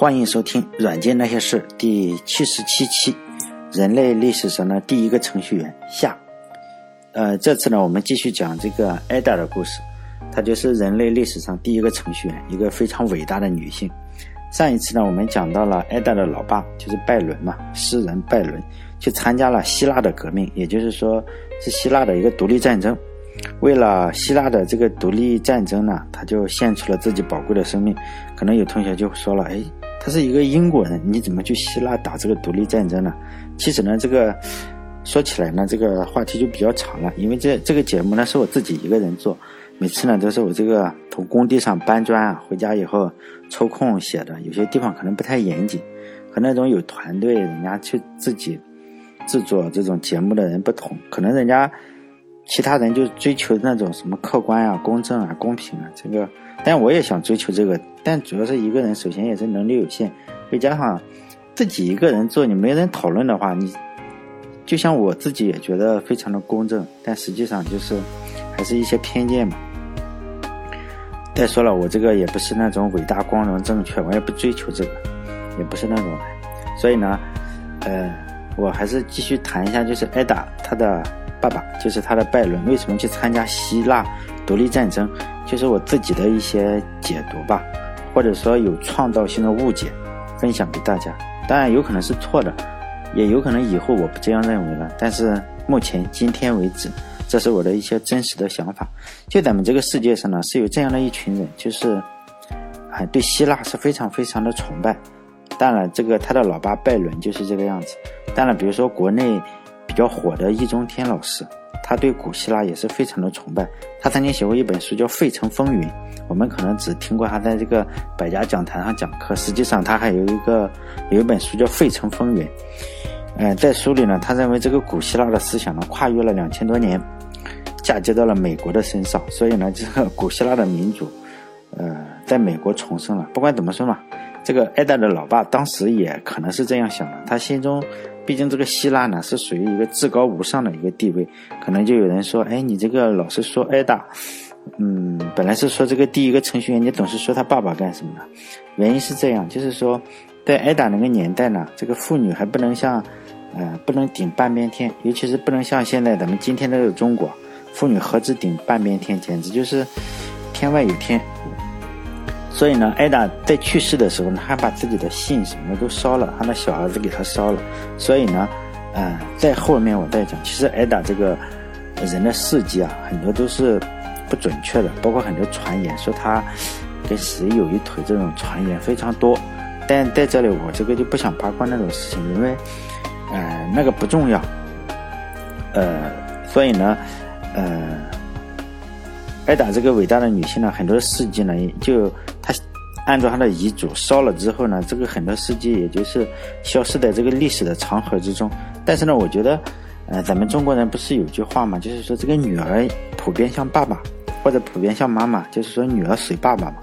欢迎收听《软件那些事》第七十七期，人类历史上的第一个程序员下。呃，这次呢，我们继续讲这个艾达的故事。她就是人类历史上第一个程序员，一个非常伟大的女性。上一次呢，我们讲到了艾达的老爸，就是拜伦嘛，诗人拜伦，去参加了希腊的革命，也就是说是希腊的一个独立战争。为了希腊的这个独立战争呢，他就献出了自己宝贵的生命。可能有同学就说了，哎。他是一个英国人，你怎么去希腊打这个独立战争呢？其实呢，这个说起来呢，这个话题就比较长了。因为这这个节目呢，是我自己一个人做，每次呢都是我这个从工地上搬砖啊，回家以后抽空写的。有些地方可能不太严谨，和那种有团队人家去自己制作这种节目的人不同。可能人家其他人就追求那种什么客观啊、公正啊、公平啊，这个。但我也想追求这个，但主要是一个人，首先也是能力有限，再加上自己一个人做，你没人讨论的话，你就像我自己也觉得非常的公正，但实际上就是还是一些偏见嘛。再说了，我这个也不是那种伟大、光荣、正确，我也不追求这个，也不是那种人，所以呢，呃，我还是继续谈一下，就是艾达他的爸爸，就是他的拜伦，为什么去参加希腊独立战争？就是我自己的一些解读吧，或者说有创造性的误解，分享给大家。当然有可能是错的，也有可能以后我不这样认为了。但是目前今天为止，这是我的一些真实的想法。就咱们这个世界上呢，是有这样的一群人，就是啊，对希腊是非常非常的崇拜。当然，这个他的老爸拜伦就是这个样子。当然，比如说国内比较火的易中天老师。他对古希腊也是非常的崇拜。他曾经写过一本书叫《费城风云》，我们可能只听过他在这个百家讲坛上讲课，实际上他还有一个 有一本书叫《费城风云》。嗯，在书里呢，他认为这个古希腊的思想呢，跨越了两千多年，嫁接到了美国的身上，所以呢，这个古希腊的民主，呃，在美国重生了。不管怎么说嘛，这个艾达的老爸当时也可能是这样想的，他心中。毕竟这个希腊呢是属于一个至高无上的一个地位，可能就有人说，哎，你这个老是说挨打，嗯，本来是说这个第一个程序员，你总是说他爸爸干什么呢？原因是这样，就是说，在挨打那个年代呢，这个妇女还不能像，呃，不能顶半边天，尤其是不能像现在咱们今天的中国，妇女何止顶半边天，简直就是天外有天。所以呢，艾达在去世的时候呢，还把自己的信什么都烧了，他的小儿子给他烧了。所以呢，呃，在后面我再讲，其实艾达这个人的事迹啊，很多都是不准确的，包括很多传言说他跟谁有一腿这种传言非常多。但在这里我这个就不想八卦那种事情，因为呃那个不重要。呃，所以呢，呃，艾达这个伟大的女性呢，很多事迹呢就她。按照她的遗嘱烧了之后呢，这个很多事迹也就是消失在这个历史的长河之中。但是呢，我觉得，呃，咱们中国人不是有句话嘛，就是说这个女儿普遍像爸爸，或者普遍像妈妈，就是说女儿随爸爸嘛。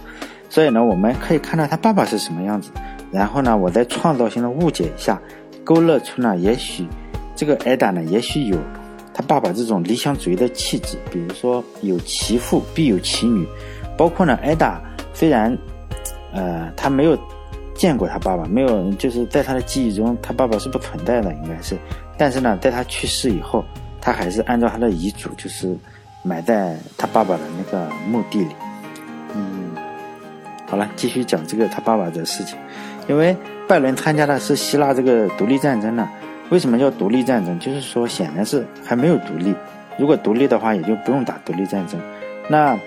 所以呢，我们可以看到他爸爸是什么样子，然后呢，我再创造性的误解一下，勾勒出呢，也许这个艾达呢，也许有他爸爸这种理想主义的气质，比如说有其父必有其女，包括呢，艾达虽然。呃，他没有见过他爸爸，没有，就是在他的记忆中，他爸爸是不存在的，应该是。但是呢，在他去世以后，他还是按照他的遗嘱，就是埋在他爸爸的那个墓地里。嗯，好了，继续讲这个他爸爸的事情。因为拜伦参加的是希腊这个独立战争呢，为什么叫独立战争？就是说，显然是还没有独立。如果独立的话，也就不用打独立战争。那。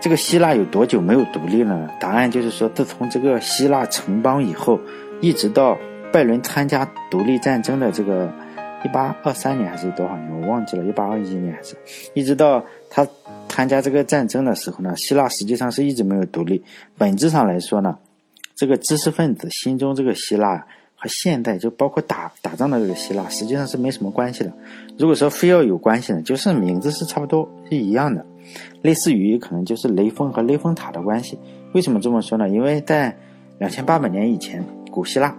这个希腊有多久没有独立了？答案就是说，自从这个希腊城邦以后，一直到拜伦参加独立战争的这个一八二三年还是多少年，我忘记了，一八二一年还是，一直到他参加这个战争的时候呢，希腊实际上是一直没有独立。本质上来说呢，这个知识分子心中这个希腊和现代就包括打打仗的这个希腊，实际上是没什么关系的。如果说非要有关系呢，就是名字是差不多是一样的。类似于可能就是雷锋和雷峰塔的关系，为什么这么说呢？因为在两千八百年以前，古希腊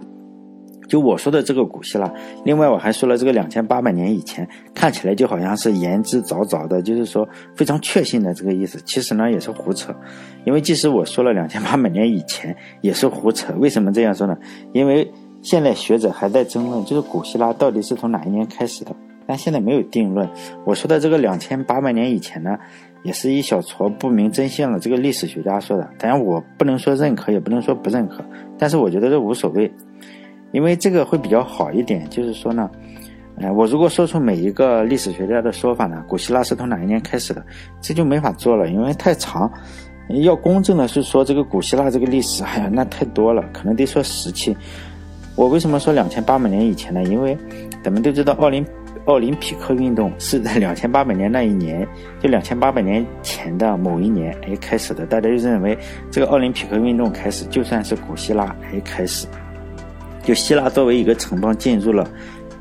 就我说的这个古希腊，另外我还说了这个两千八百年以前，看起来就好像是言之凿凿的，就是说非常确信的这个意思。其实呢也是胡扯，因为即使我说了两千八百年以前也是胡扯。为什么这样说呢？因为现在学者还在争论，就是古希腊到底是从哪一年开始的，但现在没有定论。我说的这个两千八百年以前呢，也是一小撮不明真相的这个历史学家说的，当然我不能说认可，也不能说不认可，但是我觉得这无所谓。因为这个会比较好一点，就是说呢，呃，我如果说出每一个历史学家的说法呢，古希腊是从哪一年开始的，这就没法做了，因为太长。要公正的是说这个古希腊这个历史，哎呀，那太多了，可能得说十期。我为什么说两千八百年以前呢？因为咱们都知道奥林奥林匹克运动是在 两千八百年那一年，就两千八百年前的某一年哎开始的，大家就认为这个奥林匹克运动开始就算是古希腊哎开始。就希腊作为一个城邦进入了，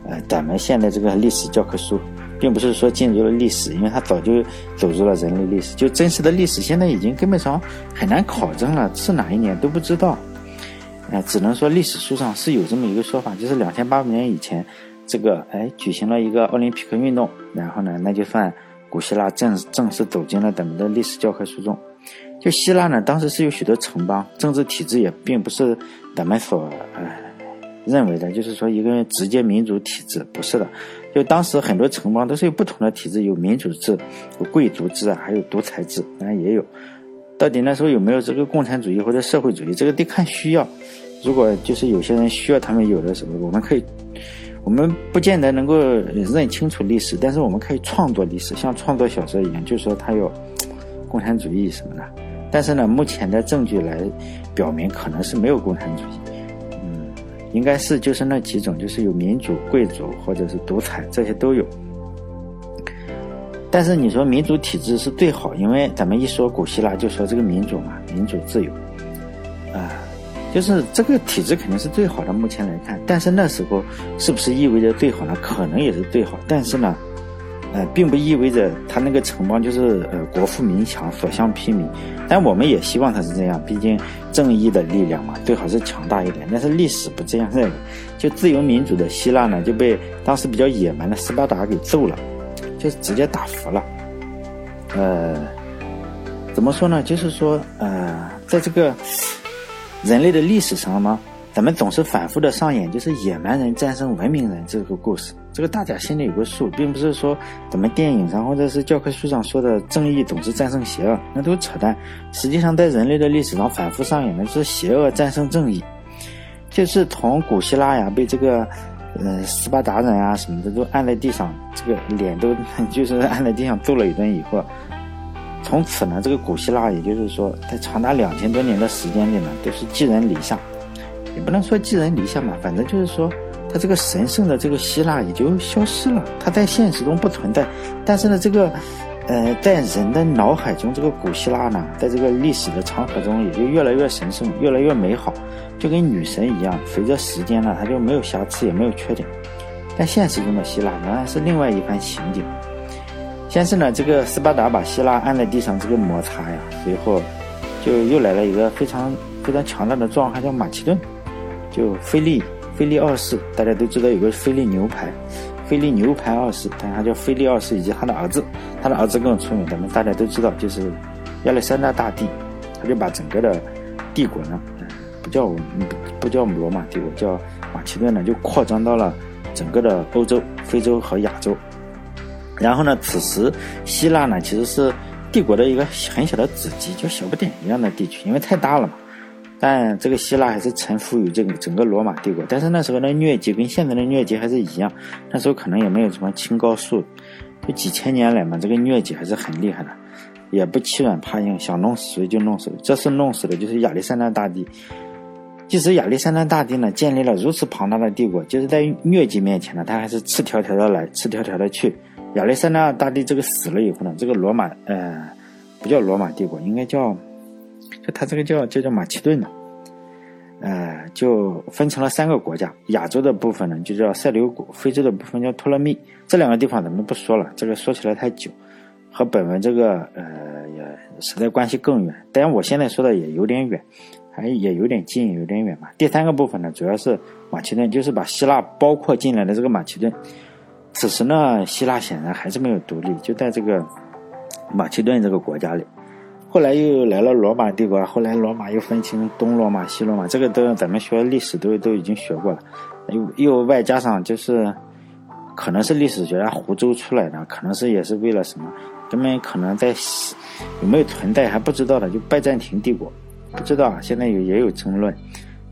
呃，咱们现在这个历史教科书，并不是说进入了历史，因为它早就走入了人类历史。就真实的历史，现在已经根本上很难考证了，是哪一年都不知道。哎，只能说历史书上是有这么一个说法，就是两千八百年以前，这个哎举行了一个奥林匹克运动，然后呢，那就算古希腊正正式走进了咱们的历史教科书中。就希腊呢，当时是有许多城邦，政治体制也并不是咱们所呃。认为的就是说一个直接民主体制不是的，就当时很多城邦都是有不同的体制，有民主制，有贵族制啊，还有独裁制，当然也有。到底那时候有没有这个共产主义或者社会主义，这个得看需要。如果就是有些人需要他们有的时候，我们可以，我们不见得能够认清楚历史，但是我们可以创作历史，像创作小说一样，就是说它有共产主义什么的。但是呢，目前的证据来表明，可能是没有共产主义。嗯应该是就是那几种，就是有民主、贵族或者是独裁，这些都有。但是你说民主体制是最好，因为咱们一说古希腊就说这个民主嘛，民主自由，啊，就是这个体制肯定是最好的。目前来看，但是那时候是不是意味着最好呢？可能也是最好，但是呢？呃，并不意味着他那个城邦就是呃国富民强、所向披靡，但我们也希望他是这样，毕竟正义的力量嘛，最好是强大一点。但是历史不这样认为，就自由民主的希腊呢，就被当时比较野蛮的斯巴达给揍了，就直接打服了。呃，怎么说呢？就是说，呃，在这个人类的历史上嘛。咱们总是反复的上演，就是野蛮人战胜文明人这个故事，这个大家心里有个数，并不是说咱们电影上或者是教科书上说的正义总是战胜邪恶，那都扯淡。实际上，在人类的历史上反复上演的是邪恶战胜正义，就是从古希腊呀被这个，呃，斯巴达人啊什么的都按在地上，这个脸都 就是按在地上揍了一顿以后，从此呢，这个古希腊也就是说，在长达两千多年的时间里呢，都是寄人篱下。也不能说寄人篱下嘛，反正就是说，他这个神圣的这个希腊也就消失了，他在现实中不存在。但是呢，这个，呃，在人的脑海中，这个古希腊呢，在这个历史的长河中，也就越来越神圣，越来越美好，就跟女神一样。随着时间呢，它就没有瑕疵，也没有缺点。但现实中的希腊仍然是另外一番情景。先是呢，这个斯巴达把希腊按在地上这个摩擦呀，随后就又来了一个非常非常强大的壮汉，叫马其顿。就菲利，菲利二世，大家都知道有个菲利牛排，菲利牛排二世，但他叫菲利二世，以及他的儿子，他的儿子更出名，咱们大家都知道，就是亚历山大大帝，他就把整个的帝国呢，不叫不叫罗马帝国，叫马其顿呢，就扩张到了整个的欧洲、非洲和亚洲。然后呢，此时希腊呢，其实是帝国的一个很小的子集，就小不点一样的地区，因为太大了嘛。但这个希腊还是臣服于这个整个罗马帝国，但是那时候的疟疾跟现在的疟疾还是一样，那时候可能也没有什么青蒿素，就几千年来嘛，这个疟疾还是很厉害的，也不欺软怕硬，想弄死谁就弄死谁。这次弄死的就是亚历山大大帝。即使亚历山大大帝呢建立了如此庞大的帝国，就是在疟疾面前呢，他还是赤条条的来，赤条条的去。亚历山大大帝这个死了以后呢，这个罗马呃不叫罗马帝国，应该叫。就他这个叫叫叫马其顿呢，呃，就分成了三个国家。亚洲的部分呢就叫塞琉古，非洲的部分叫托勒密。这两个地方咱们不说了，这个说起来太久，和本文这个呃也实在关系更远。当然我现在说的也有点远，还也有点近，有点远吧。第三个部分呢，主要是马其顿，就是把希腊包括进来的这个马其顿。此时呢，希腊显然还是没有独立，就在这个马其顿这个国家里。后来又来了罗马帝国，后来罗马又分清东罗马、西罗马，这个都咱们学历史都都已经学过了。又又外加上就是，可能是历史学家胡诌出来的，可能是也是为了什么，根本可能在有没有存在还不知道的，就拜占庭帝国，不知道，现在有也有争论。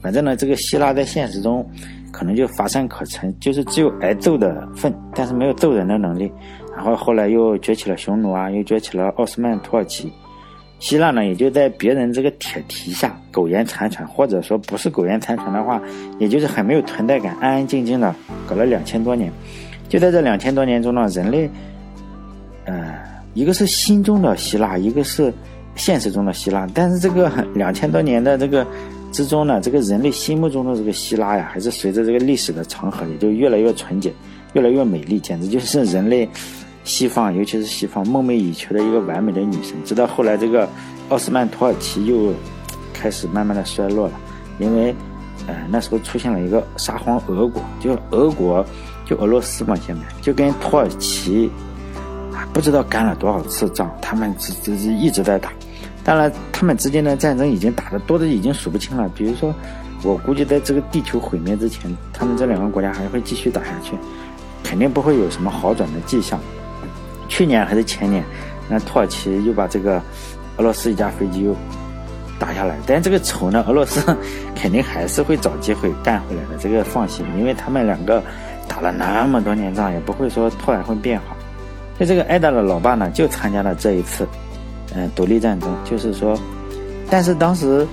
反正呢，这个希腊在现实中可能就乏善可陈，就是只有挨揍的份，但是没有揍人的能力。然后后来又崛起了匈奴啊，又崛起了奥斯曼土耳其。希腊呢，也就在别人这个铁蹄下苟延残喘，或者说不是苟延残喘的话，也就是很没有存在感，安安静静的搞了两千多年。就在这两千多年中呢，人类，呃，一个是心中的希腊，一个是现实中的希腊。但是这个两千多年的这个之中呢，这个人类心目中的这个希腊呀，还是随着这个历史的长河，也就越来越纯洁，越来越美丽，简直就是人类。西方，尤其是西方梦寐以求的一个完美的女神，直到后来这个奥斯曼土耳其又开始慢慢的衰落了，因为，呃，那时候出现了一个沙皇俄国，就俄国，就俄罗斯嘛，现在就跟土耳其，啊，不知道干了多少次仗，他们只只是一直在打，当然，他们之间的战争已经打的多的已经数不清了，比如说，我估计在这个地球毁灭之前，他们这两个国家还会继续打下去，肯定不会有什么好转的迹象。去年还是前年，那土耳其又把这个俄罗斯一架飞机又打下来，但这个仇呢，俄罗斯肯定还是会找机会干回来的，这个放心，因为他们两个打了那么多年仗，也不会说突然会变好。就这个艾达的老爸呢，就参加了这一次，嗯，独立战争，就是说，但是当时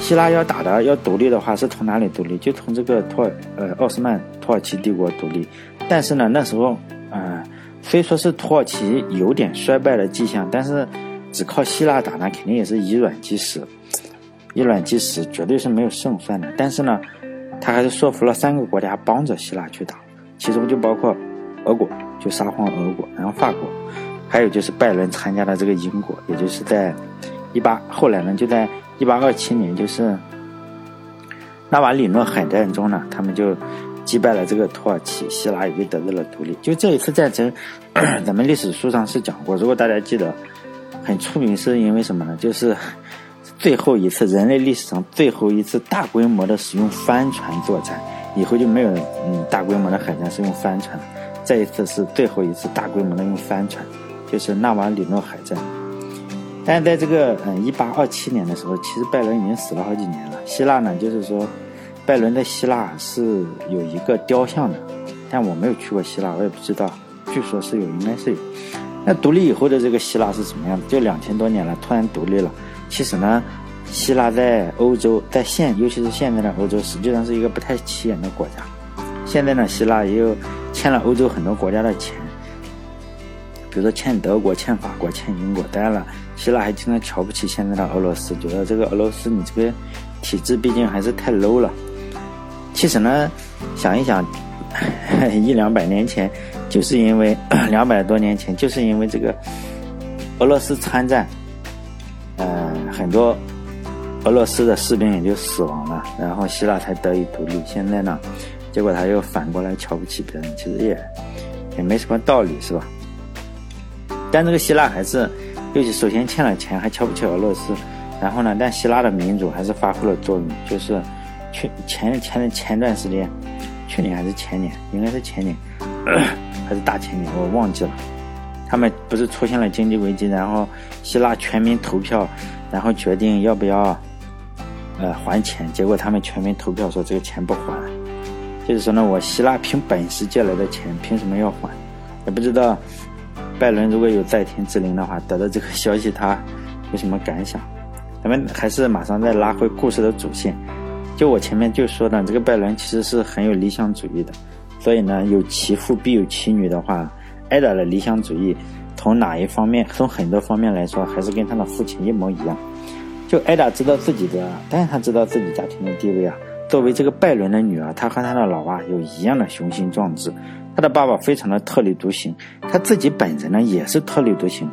希腊要打的要独立的话，是从哪里独立？就从这个土耳呃奥斯曼土耳其帝国独立，但是呢，那时候，嗯。虽说是土耳其有点衰败的迹象，但是只靠希腊打呢，肯定也是以软击实，以软击实绝对是没有胜算的。但是呢，他还是说服了三个国家帮着希腊去打，其中就包括俄国，就沙皇俄国，然后法国，还有就是拜伦参加的这个英国，也就是在一八后来呢，就在一八二七年，就是纳瓦里诺海战中呢，他们就。击败了这个土耳其，希腊也就得到了独立。就这一次战争，咱们历史书上是讲过。如果大家记得，很出名是因为什么呢？就是最后一次人类历史上最后一次大规模的使用帆船作战，以后就没有嗯大规模的海战是用帆船。这一次是最后一次大规模的用帆船，就是纳瓦里诺海战。但是在这个嗯一八二七年的时候，其实拜伦已经死了好几年了。希腊呢，就是说。拜伦的希腊是有一个雕像的，但我没有去过希腊，我也不知道。据说是有，应该是有。那独立以后的这个希腊是什么样的？就两千多年了，突然独立了。其实呢，希腊在欧洲，在现，尤其是现在的欧洲，实际上是一个不太起眼的国家。现在呢，希腊也有欠了欧洲很多国家的钱，比如说欠德国、欠法国、欠英国。当然了，希腊还经常瞧不起现在的俄罗斯，觉得这个俄罗斯你这个体制毕竟还是太 low 了。其实呢，想一想，一两百年前，就是因为两百多年前，就是因为这个俄罗斯参战，呃，很多俄罗斯的士兵也就死亡了，然后希腊才得以独立。现在呢，结果他又反过来瞧不起别人，其实也也没什么道理，是吧？但这个希腊还是，尤其首先欠了钱，还瞧不起俄罗斯，然后呢，但希腊的民主还是发挥了作用，就是。去前前前段时间，去年还是前年，应该是前年，还是大前年，我忘记了。他们不是出现了经济危机，然后希腊全民投票，然后决定要不要呃还钱。结果他们全民投票说这个钱不还，就是说呢，我希腊凭本事借来的钱，凭什么要还？也不知道拜伦如果有在天之灵的话，得到这个消息他有什么感想？咱们还是马上再拉回故事的主线。就我前面就说的，这个拜伦其实是很有理想主义的，所以呢，有其父必有其女的话，艾达的理想主义从哪一方面，从很多方面来说，还是跟他的父亲一模一样。就艾达知道自己的，但是他知道自己家庭的地位啊。作为这个拜伦的女儿，她和她的老爸有一样的雄心壮志，他的爸爸非常的特立独行，他自己本人呢也是特立独行，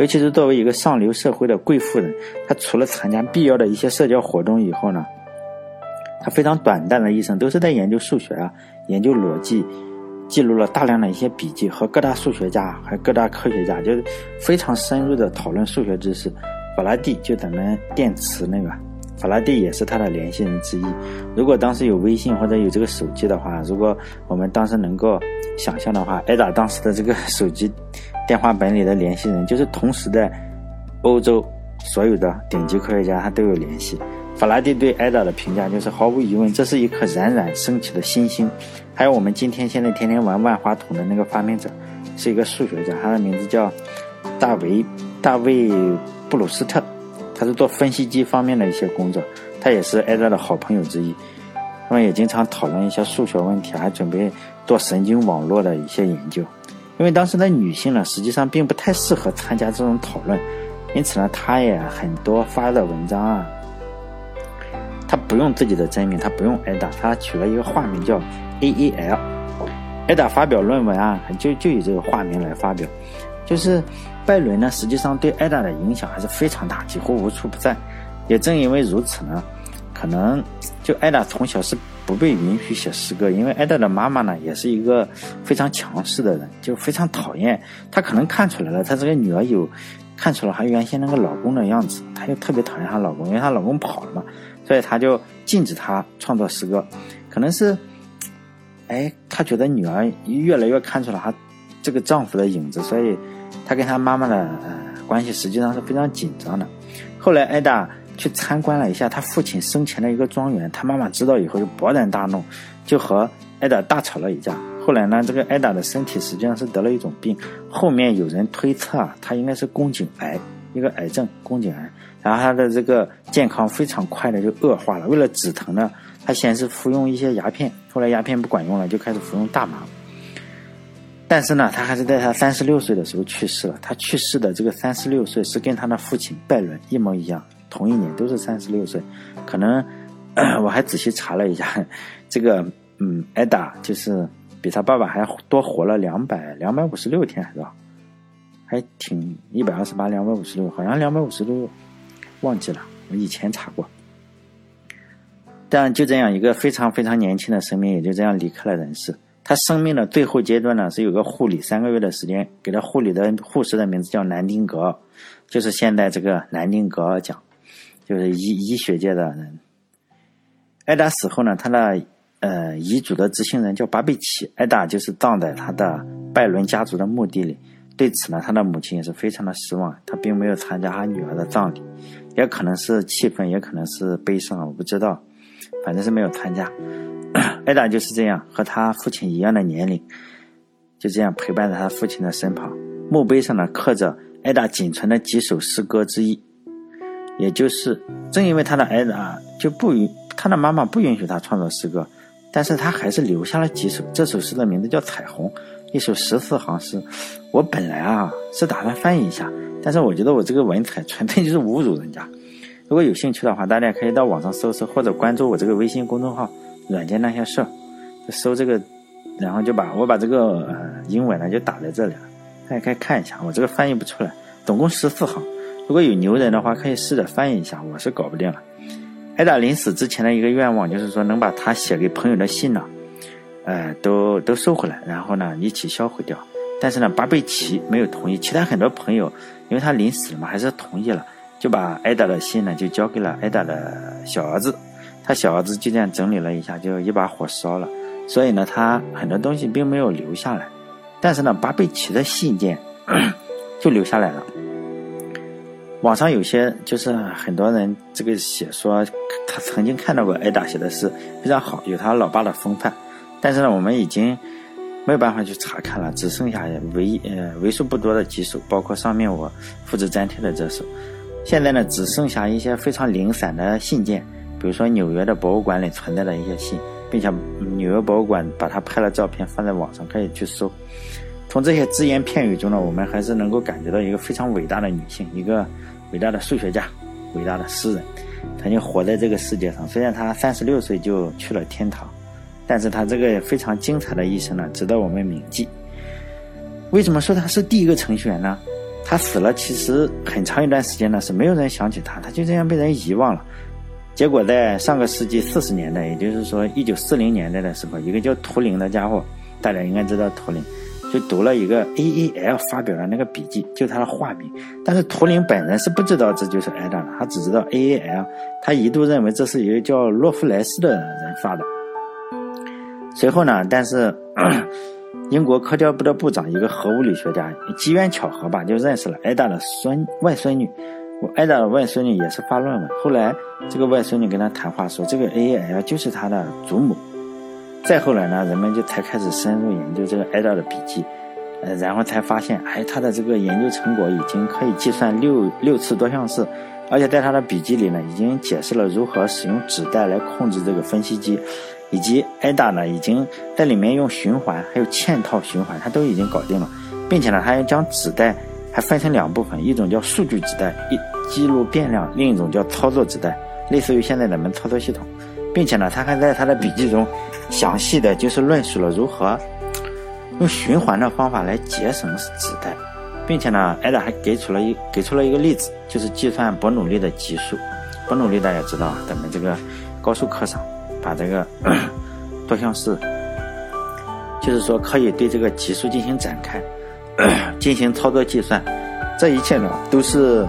尤其是作为一个上流社会的贵妇人，她除了参加必要的一些社交活动以后呢，他非常短暂的一生都是在研究数学啊，研究逻辑，记录了大量的一些笔记，和各大数学家还各大科学家就是非常深入的讨论数学知识。法拉第就咱们电池那个。法拉第也是他的联系人之一。如果当时有微信或者有这个手机的话，如果我们当时能够想象的话，艾达当时的这个 手机电话本里的联系人，就是同时在欧洲所有的顶级科学家，他都有联系。法拉第对艾达的评价就是：毫无疑问，这是一颗冉冉升起的新星。还有我们今天现在天天玩万花筒的那个发明者，是一个数学家，他的名字叫大维大卫布鲁斯特。他是做分析机方面的一些工作，他也是艾达的好朋友之一，他们也经常讨论一些数学问题，还准备做神经网络的一些研究。因为当时的女性呢，实际上并不太适合参加这种讨论，因此呢，他也很多发的文章啊，不用自己的真名，他不用艾达，他取了一个化名叫 A A L。艾达发表论文啊，就就以这个化名来发表，就是。拜伦呢，实际上对艾达的影响还是非常大，几乎无处不在。也正因为如此呢，可能就艾达从小是不被允许写诗歌，因为艾达的妈妈呢，也是一个非常强势的人，就非常讨厌。她可能看出来了，她这个女儿有看出了她原先那个老公的样子，她又特别讨厌她老公，因为她老公跑了嘛，所以她就禁止她创作诗歌。可能是，哎，她觉得女儿越来越看出了她这个丈夫的影子，所以。他跟他妈妈的呃关系实际上是非常紧张的。后来艾达去参观了一下他父亲生前的一个庄园，他妈妈知道以后就勃然大怒，就和艾达大吵了一架。后来呢，这个艾达的身体实际上是得了一种病，后面有人推测啊，他应该是宫颈癌，一个癌症宫颈癌。然后他的这个健康非常快的就恶化了。为了止疼呢，他先是服用一些鸦片，后来鸦片不管用了，就开始服用大麻。但是呢，他还是在他三十六岁的时候去世了。他去世的这个三十六岁是跟他的父亲拜伦一模一样，同一年都是三十六岁。可能 我还仔细查了一下，这个嗯，艾达就是比他爸爸还多活了两百两百五十六天，是吧？还挺一百二十八，两百五十六，好像两百五十六，忘记了，我以前查过。但就这样一个非常非常年轻的生命，也就这样离开了人世。他生命的最后阶段呢，是有个护理三个月的时间，给他护理的护士的名字叫南丁格尔，就是现在这个南丁格尔奖，就是医医学界的人。艾达死后呢，他的呃遗嘱的执行人叫巴贝奇，艾达就是葬在他的拜伦家族的墓地里。对此呢，他的母亲也是非常的失望，他并没有参加他女儿的葬礼，也可能是气愤，也可能是悲伤，我不知道，反正是没有参加。艾达就是这样，和他父亲一样的年龄，就这样陪伴在他父亲的身旁。墓碑上呢刻着艾达仅存的几首诗歌之一，也就是正因为他的艾达就不允他的妈妈不允许他创作诗歌，但是他还是留下了几首。这首诗的名字叫《彩虹》，一首十四行诗。我本来啊是打算翻译一下，但是我觉得我这个文采纯粹就是侮辱人家。如果有兴趣的话，大家可以到网上搜搜，或者关注我这个微信公众号。软件那些事儿，就搜这个，然后就把我把这个呃英文呢就打在这里了，大家可以看一下。我这个翻译不出来，总共十四行。如果有牛人的话，可以试着翻译一下，我是搞不定了。艾达临死之前的一个愿望就是说能把他写给朋友的信呢，呃，都都收回来，然后呢一起销毁掉。但是呢，巴贝奇没有同意，其他很多朋友因为他临死了嘛，还是同意了，就把艾达的信呢就交给了艾达的小儿子。他小儿子就这样整理了一下，就一把火烧了。所以呢，他很多东西并没有留下来。但是呢，巴贝奇的信件 就留下来了。网上有些就是很多人这个写说，他曾经看到过艾达写的诗非常好，有他老爸的风范。但是呢，我们已经没有办法去查看了，只剩下为呃为数不多的几首，包括上面我复制粘贴的这首。现在呢，只剩下一些非常零散的信件。比如说纽约的博物馆里存在的一些信，并且纽约博物馆把它拍了照片放在网上，可以去搜。从这些只言片语中呢，我们还是能够感觉到一个非常伟大的女性，一个伟大的数学家，伟大的诗人，曾经活在这个世界上。虽然她三十六岁就去了天堂，但是他这个非常精彩的一生呢，值得我们铭记。为什么说他是第一个程序员呢？他死了，其实很长一段时间呢是没有人想起他，他就这样被人遗忘了。结果在上个世纪四十年代，也就是说一九四零年代的时候，一个叫图灵的家伙，大家应该知道图灵，就读了一个 A A L 发表的那个笔记，就他的化名。但是图灵本人是不知道这就是艾达的，他只知道 A A L。他一度认为这是一个叫洛夫莱斯的人发的。随后呢，但是 英国科教部的部长一个核物理学家，机缘巧合吧，就认识了艾达的孙外孙女。艾达的外孙女也是发论文，后来这个外孙女跟他谈话说，这个 A A L 就是他的祖母。再后来呢，人们就才开始深入研究这个艾达的笔记，呃，然后才发现，哎，他的这个研究成果已经可以计算六六次多项式，而且在他的笔记里呢，已经解释了如何使用纸带来控制这个分析机，以及艾达呢，已经在里面用循环还有嵌套循环，他都已经搞定了，并且呢，他还将纸带还分成两部分，一种叫数据纸带，一。记录变量，另一种叫操作纸带，类似于现在咱们操作系统，并且呢，他还在他的笔记中详细的就是论述了如何用循环的方法来节省纸带，并且呢，艾达还给出了一给出了一个例子，就是计算伯努利的级数。伯努利大家知道啊，咱们这个高数课上把这个 多项式，就是说可以对这个级数进行展开，进行操作计算，这一切呢都是。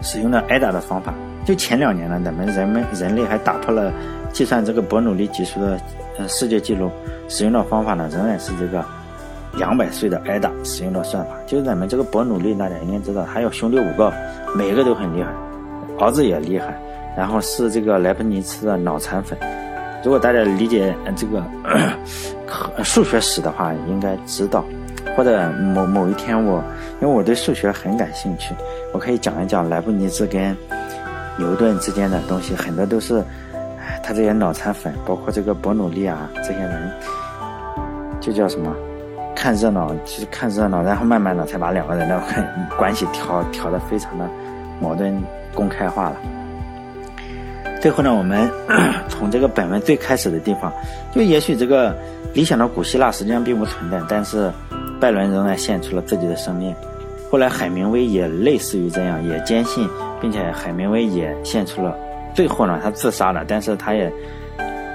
使用了挨打的方法，就前两年呢，咱们人们人类还打破了计算这个伯努利级数的呃世界纪录。使用的方法呢，仍然是这个两百岁的挨打使用的算法。就是咱们这个伯努利，大家应该知道，还有兄弟五个，每个都很厉害，儿子也厉害，然后是这个莱布尼茨的脑残粉。如果大家理解这个 数学史的话，应该知道。或者某某一天，我因为我对数学很感兴趣，我可以讲一讲莱布尼茨跟牛顿之间的东西，很多都是，他这些脑残粉，包括这个伯努利啊，这些人，就叫什么，看热闹，就是看热闹，然后慢慢的才把两个人的 关系调调的非常的矛盾公开化了。最后呢，我们 从这个本文最开始的地方，就也许这个理想的古希腊实际上并不存在，但是。拜伦仍然献出了自己的生命，后来海明威也类似于这样，也坚信，并且海明威也献出了。最后呢，他自杀了，但是他也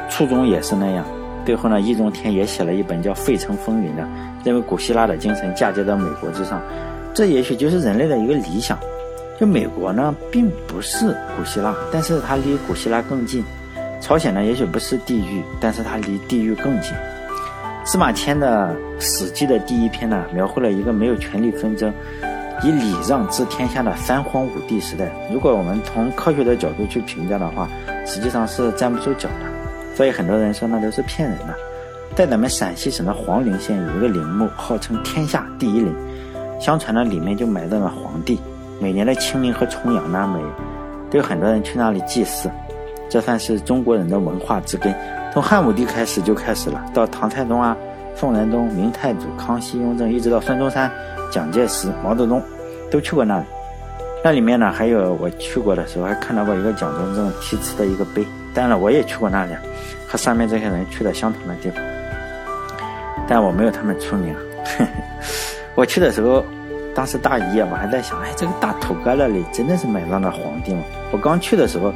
初衷也是那样。最后呢，易中天也写了一本叫《费城风云》的，认为古希腊的精神嫁接到美国之上，这也许就是人类的一个理想。就美国呢，并不是古希腊，但是它离古希腊更近；朝鲜呢，也许不是地狱，但是它离地狱更近。司马迁的《史记》的第一篇呢，描绘了一个没有权力纷争、以礼让治天下的三皇五帝时代。如果我们从科学的角度去评价的话，实际上是站不住脚的。所以很多人说那都是骗人的。在咱们陕西省的黄陵县有一个陵墓，号称天下第一陵。相传呢，里面就埋葬了皇帝。每年的清明和重阳呢，每都有很多人去那里祭祀。这算是中国人的文化之根。从汉武帝开始就开始了，到唐太宗啊、宋仁宗、明太祖、康熙、雍正，一直到孙中山、蒋介石、毛泽东，都去过那里。那里面呢，还有我去过的时候，还看到过一个蒋中正题词的一个碑。当然了，我也去过那里，和上面这些人去的相同的地方，但我没有他们出名。我去的时候，当时大一，我还在想，哎，这个大土疙瘩里真的是埋葬的皇帝吗？我刚去的时候。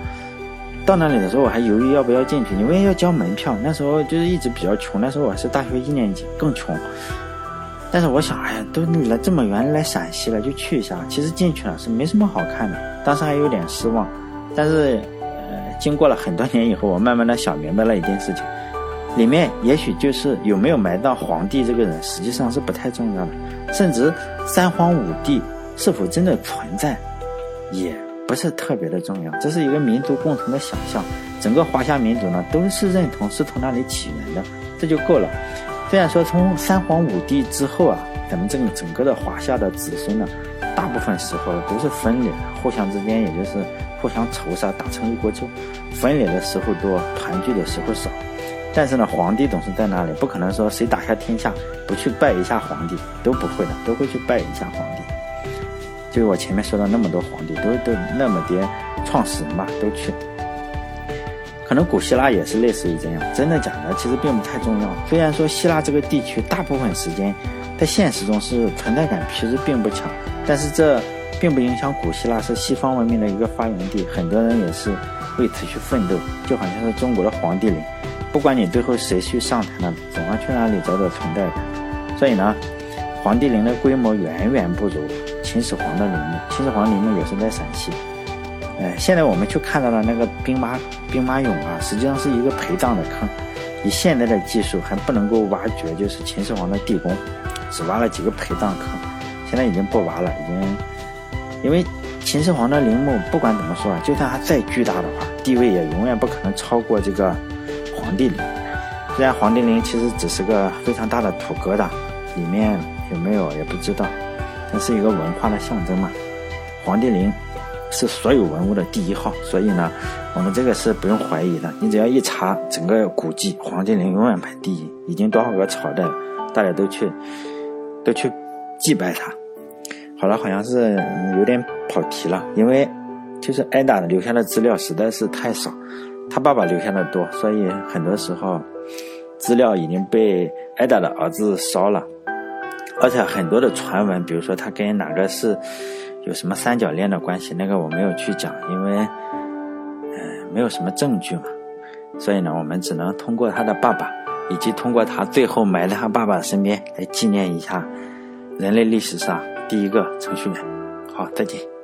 到那里的时候，我还犹豫要不要进去，因为要交门票。那时候就是一直比较穷，那时候我是大学一年级，更穷。但是我想，哎呀，都来这么远来陕西了，就去一下。其实进去了是没什么好看的，当时还有点失望。但是，呃，经过了很多年以后，我慢慢的想明白了一件事情：里面也许就是有没有埋葬皇帝这个人，实际上是不太重要的。甚至三皇五帝是否真的存在，也。不是特别的重要，这是一个民族共同的想象。整个华夏民族呢，都是认同是从那里起源的，这就够了。虽然说从三皇五帝之后啊，咱们这个整个的华夏的子孙呢，大部分时候都是分裂，互相之间也就是互相仇杀，打成一锅粥。分裂的时候多，团聚的时候少。但是呢，皇帝总是在那里，不可能说谁打下天下不去拜一下皇帝，都不会的，都会去拜一下皇帝。就是我前面说的那么多皇帝，都都那么点创始人吧，都去。可能古希腊也是类似于这样，真的假的其实并不太重要。虽然说希腊这个地区大部分时间在现实中是存在感其实并不强，但是这并不影响古希腊是西方文明的一个发源地，很多人也是为此去奋斗，就好像是中国的黄帝陵，不管你最后谁去上台了，总要去那里找找存在感。所以呢，黄帝陵的规模远远不如秦始皇的陵墓，秦始皇陵墓也是在陕西。哎，现在我们去看到的那个兵马兵马俑啊，实际上是一个陪葬的坑。以现在的技术还不能够挖掘，就是秦始皇的地宫，只挖了几个陪葬坑，现在已经不挖了，已经，因为秦始皇的陵墓不管怎么说啊，就算它再巨大的话，地位也永远不可能超过这个黄帝陵。虽然黄帝陵其实只是个非常大的土疙瘩，里面有没有也不知道，它是一个文化的象征嘛，黄帝陵。是所有文物的第一号，所以呢，我们这个是不用怀疑的。你只要一查整个古迹，黄帝陵永远排第一。已经多少个朝代，大家都去都去祭拜它。好了，好像是有点跑题了，因为就是挨打的留下的资料实在是太少，他爸爸留下的多，所以很多时候资料已经被挨打的儿子烧了，而且很多的传闻，比如说他跟哪个是。有什么三角恋的关系？那个我没有去讲，因为，嗯，没有什么证据嘛，所以呢，我们只能通过他的爸爸，以及通过他最后埋在他爸爸身边来纪念一下人类历史上第一个程序员。好，再见。